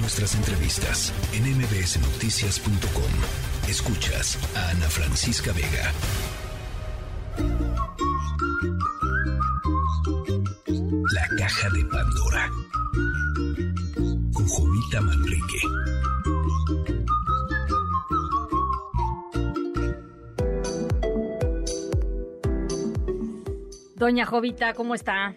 Nuestras entrevistas en mbsnoticias.com. Escuchas a Ana Francisca Vega. La caja de Pandora. Con Jovita Manrique. Doña Jovita, ¿cómo está?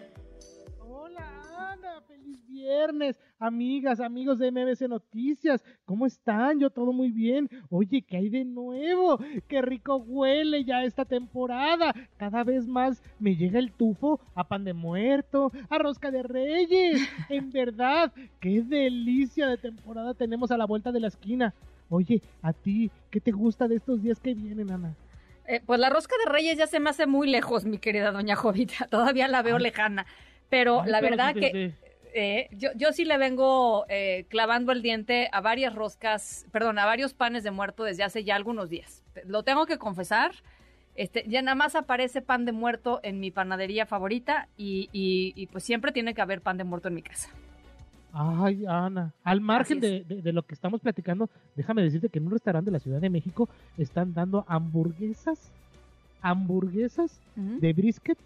Hola Ana, feliz viernes, amigas, amigos de MBC Noticias, ¿cómo están? Yo todo muy bien. Oye, ¿qué hay de nuevo? Qué rico huele ya esta temporada. Cada vez más me llega el tufo a pan de muerto, a rosca de reyes. En verdad, qué delicia de temporada tenemos a la vuelta de la esquina. Oye, a ti, ¿qué te gusta de estos días que vienen, Ana? Eh, pues la rosca de reyes ya se me hace muy lejos, mi querida doña Jovita. Todavía la veo Ay. lejana. Pero Ay, la pero verdad sí, que sí. Eh, yo, yo sí le vengo eh, clavando el diente a varias roscas, perdón, a varios panes de muerto desde hace ya algunos días. Lo tengo que confesar. Este, ya nada más aparece pan de muerto en mi panadería favorita y, y- y, pues siempre tiene que haber pan de muerto en mi casa. Ay, Ana, al margen de, de- de lo que estamos platicando, déjame decirte que en un restaurante de la Ciudad de México están dando hamburguesas, hamburguesas de brisket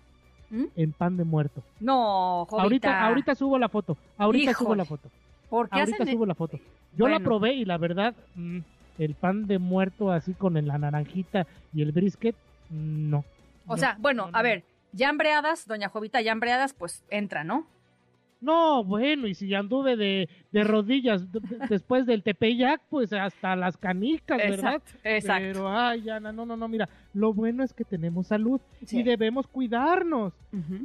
¿Mm? en pan de muerto. No, Jovita. Ahorita, ahorita subo la foto, ahorita subo la foto, ¿Por qué ahorita hacen subo la foto. Yo la probé y la verdad, mm, el pan de muerto así con la naranjita y el brisket, mm, no. O No, sea, bueno, no, no, a ver, ya hambreadas, doña Jovita, ya hambreadas, pues entra, ¿no? No, bueno, y si anduve de, de rodillas después del Tepeyac, pues hasta las canicas, ¿verdad? Exacto, exacto. Pero, ay, Ana, no, no, no, mira, lo bueno es que tenemos salud Sí. y debemos cuidarnos.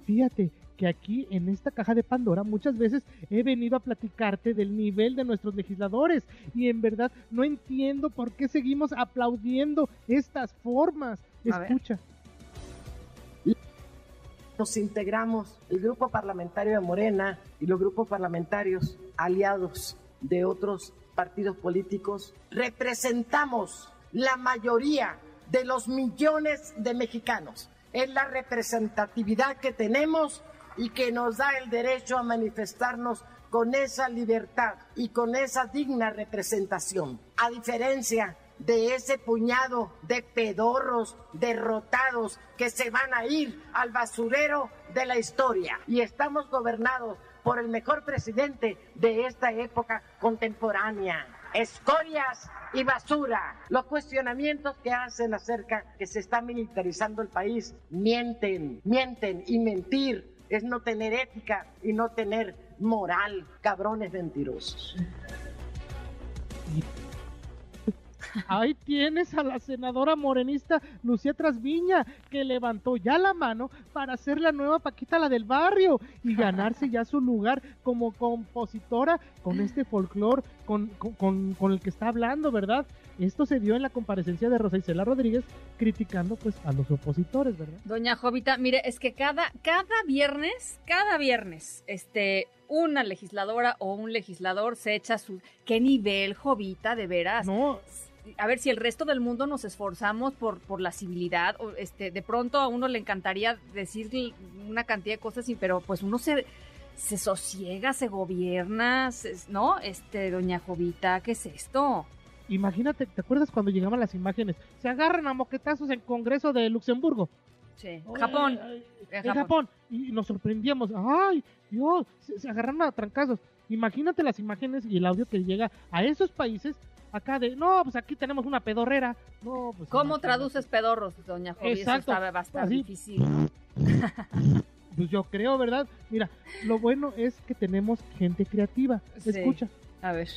Fíjate que aquí en esta caja de Pandora muchas veces he venido a platicarte del nivel de nuestros legisladores y en verdad no entiendo por qué seguimos aplaudiendo estas formas. A ver. Nos integramos el grupo parlamentario de Morena y los grupos parlamentarios aliados de otros partidos políticos, representamos la mayoría de los millones de mexicanos. Es la representatividad que tenemos y que nos da el derecho a manifestarnos con esa libertad y con esa digna representación. A diferencia de ese puñado de pedorros derrotados que se van a ir al basurero de la historia. Y estamos gobernados por el mejor presidente de esta época contemporánea. Escorias y basura. Los cuestionamientos que hacen acerca que se está militarizando el país mienten, mienten y mentir es no tener ética y no tener moral, cabrones mentirosos. Ahí tienes a la senadora morenista Lucía Trasviña, que levantó ya la mano para ser la nueva Paquita la del barrio y ganarse ya su lugar como compositora con este folclore con, con, con- con el que está hablando, ¿verdad? Esto se dio en la comparecencia de Rosa Isela Rodríguez criticando pues a los opositores, ¿verdad? Doña Jovita, mire, es que cada, cada viernes, cada viernes, este, una legisladora o un legislador se echa su... ¿Qué nivel, Jovita, de veras? No, A ver, si el resto del mundo nos esforzamos por, por la civilidad, o este, de pronto a uno le encantaría decir una cantidad de cosas, pero pues uno se, se sosiega, se gobierna, se- ¿no? Este, doña Jovita, ¿qué es esto? imagínate, ¿te acuerdas cuando llegaban las imágenes? Se agarran a moquetazos en Congreso de Luxemburgo. Sí, Japón. Ay, en en Japón. Y nos sorprendíamos. ¡Ay, Dios! Se, se agarraron a trancazos. Imagínate las imágenes y el audio que llega a esos países acá de, no, pues aquí tenemos una pedorrera. No, pues ¿Cómo traduces pedorros, doña? Eso Exacto. está bastante Así. difícil. Pues yo creo, ¿verdad? Mira, lo bueno es que tenemos gente creativa. Sí. Escucha. A ver.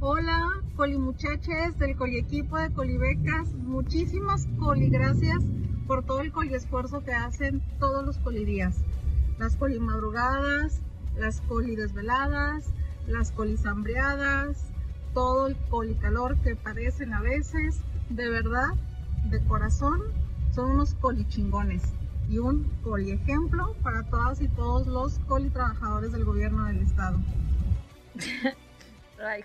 Hola, coli muchaches del coli equipo de colibecas. Muchísimas coli gracias por todo el coli esfuerzo que hacen todos los colidías. Las coli madrugadas, las coli desveladas, las colis hambreadas, todo el coli calor que padecen a veces. De verdad, de corazón, son unos coli chingones y un coli ejemplo para todas y todos los coli trabajadores del gobierno del estado.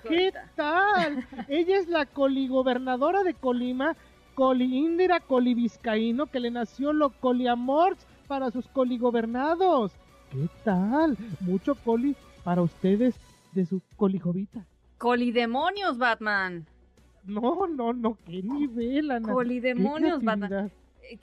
¿Qué tal? Ella es la coligobernadora de Colima, Coli Indira Coli Vizcaíno, que le nació lo coliamor para sus coligobernados. ¿Qué tal? Mucho coli para ustedes de su colijovita. Colidemonios, Batman. No, no, no, qué nivel, Ana. Colidemonios, Qué Batman.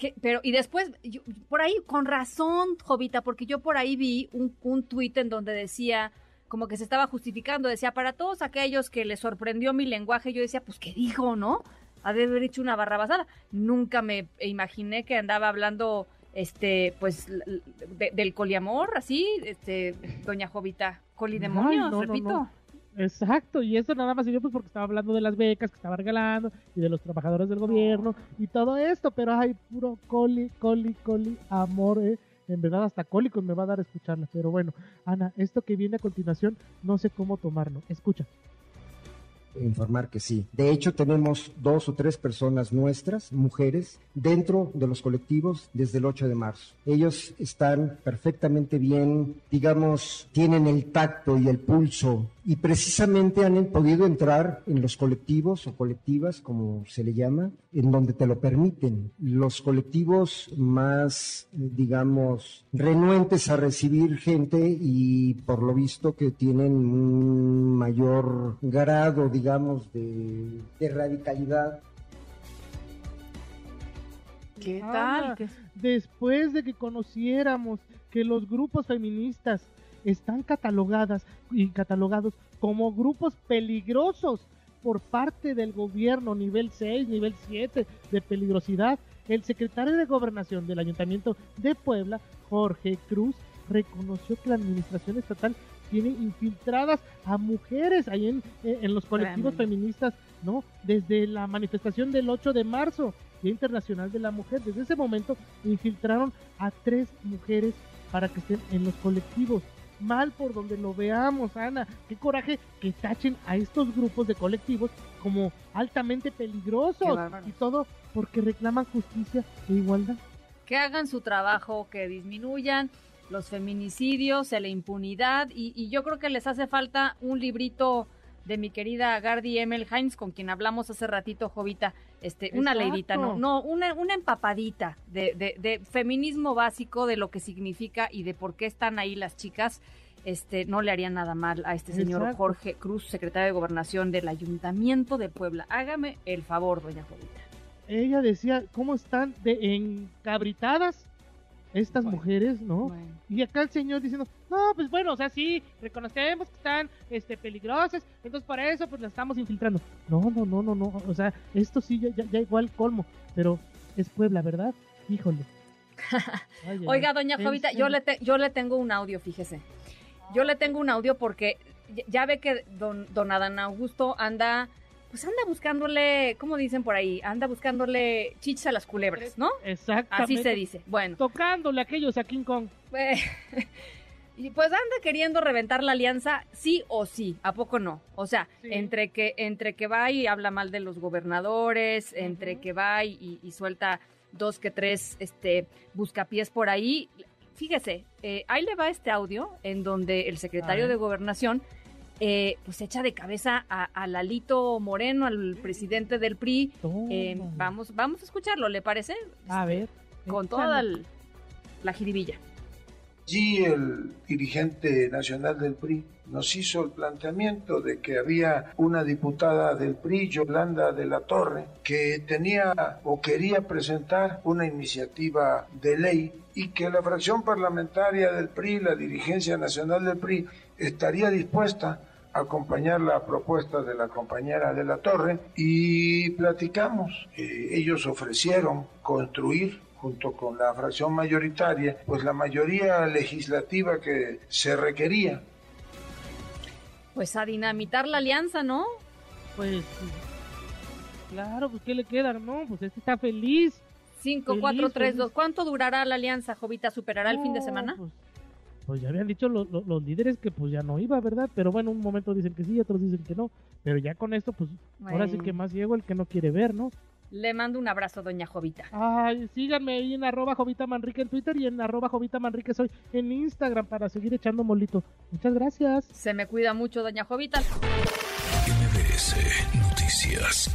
Eh, pero, y después, yo- por ahí, con razón, Jovita, porque yo por ahí vi un, un tuit en donde decía, como que se estaba justificando, decía, para todos aquellos que les sorprendió mi lenguaje, yo decía, pues, ¿qué dijo, no? Ha de haber hecho una barra basada. Nunca me imaginé que andaba hablando, este, pues, de- del coliamor, así, este, doña Jovita. Colidemonios, no, no, repito. no. Exacto, y eso nada más sirvió pues porque estaba hablando de las becas que estaba regalando y de los trabajadores del gobierno y todo esto, pero hay puro coli, coli, coli, amor, eh. En verdad hasta cólicos me va a dar escucharla, pero bueno, Ana, esto que viene a continuación no sé cómo tomarlo. Escucha. informar que sí. De hecho, tenemos dos o tres personas nuestras, mujeres, dentro de los colectivos desde el 8 de marzo. Ellos están perfectamente bien, digamos, tienen el tacto y el pulso y precisamente han podido entrar en los colectivos o colectivas, como se le llama, en donde te lo permiten. Los colectivos más, digamos, renuentes a recibir gente y por lo visto que tienen un mayor grado, digamos, de, de radicalidad ¿Qué Ana, tal? ¿Qué- Después de que conociéramos que los grupos feministas están catalogadas y catalogados como grupos peligrosos por parte del gobierno nivel 6, nivel 7 de peligrosidad, el secretario de Gobernación del Ayuntamiento de Puebla, Jorge Cruz, reconoció que la administración estatal tiene infiltradas a mujeres ahí en, en los colectivos feministas, ¿no? Desde la manifestación del 8 de marzo, Día Internacional de la Mujer, desde ese momento infiltraron a tres mujeres para que estén en los colectivos. Mal por donde lo veamos, Ana. Qué coraje que tachen a estos grupos de colectivos como altamente peligrosos. Y todo porque reclaman justicia e igualdad. que hagan su trabajo, que disminuyan los feminicidios, la impunidad y, y yo creo que les hace falta un librito de mi querida Gardi Emel Heinz, con quien hablamos hace ratito, Jovita, este, una leidita, no, no, una, una empapadita de, de, de feminismo básico, de lo que significa y de por qué están ahí las chicas. Este, no le haría nada mal a este señor Exacto. Jorge Cruz, secretario de Gobernación del Ayuntamiento de Puebla. Hágame el favor, doña Jovita. Ella decía cómo están de encabritadas estas Bueno, mujeres, ¿no? Bueno. Y acá el señor diciendo, no, pues bueno, o sea, sí, reconocemos que están este, peligrosas, entonces para eso pues las estamos infiltrando. No, no, no, no, no, o sea, esto sí ya, ya, ya igual colmo, pero es Puebla, ¿verdad? Híjole. Oiga, doña Jovita, yo le, te- yo le tengo un audio, fíjese. Yo le tengo un audio porque ya- ya ve que don, don Adán Augusto anda, pues anda buscándole, ¿cómo dicen por ahí? Anda buscándole chichas a las culebras, ¿no? Exactamente. Así se dice. Bueno, Tocándole a aquellos a King Kong. eh, y pues anda queriendo reventar la alianza, sí o sí, ¿a poco no? O sea, Sí. entre que entre que va y habla mal de los gobernadores, entre que va y, y suelta dos que tres este buscapiés por ahí. Fíjese, eh, ahí le va este audio en donde el secretario de Gobernación eh, pues echa de cabeza a, a Lalito Moreno, al presidente del PRI. Eh, vamos, vamos a escucharlo, ¿le parece? A ver. Con échale. toda el- la jiribilla. Allí el dirigente nacional del PRI nos hizo el planteamiento de que había una diputada del PRI, Yolanda de la Torre, que tenía o quería presentar una iniciativa de ley y que la fracción parlamentaria del PRI, la dirigencia nacional del PRI, estaría dispuesta a acompañar la propuesta de la compañera de la Torre y platicamos. Eh, ellos ofrecieron construir junto con la fracción mayoritaria, pues la mayoría legislativa que se requería. Pues a dinamitar la alianza, ¿no? Pues, claro, pues ¿qué le queda? No, pues este está feliz. 5, Feliz, 4, 3, feliz. 2. ¿Cuánto durará la alianza, Jovita? ¿Superará el fin de semana? Pues, pues ya habían dicho lo- lo- los líderes que pues ya no iba, ¿verdad? Pero bueno, un momento dicen que sí, otros dicen que no. Pero ya con esto, pues ahora sí Bueno. que más ciego el que no quiere ver, ¿no? Le mando un abrazo, doña Jovita. Ay, síganme ahí en arroba Jovita Manrique en Twitter y en arroba Jovita Manrique soy en Instagram para seguir echando molito. Muchas gracias. Se me cuida mucho, doña Jovita. MBS Noticias.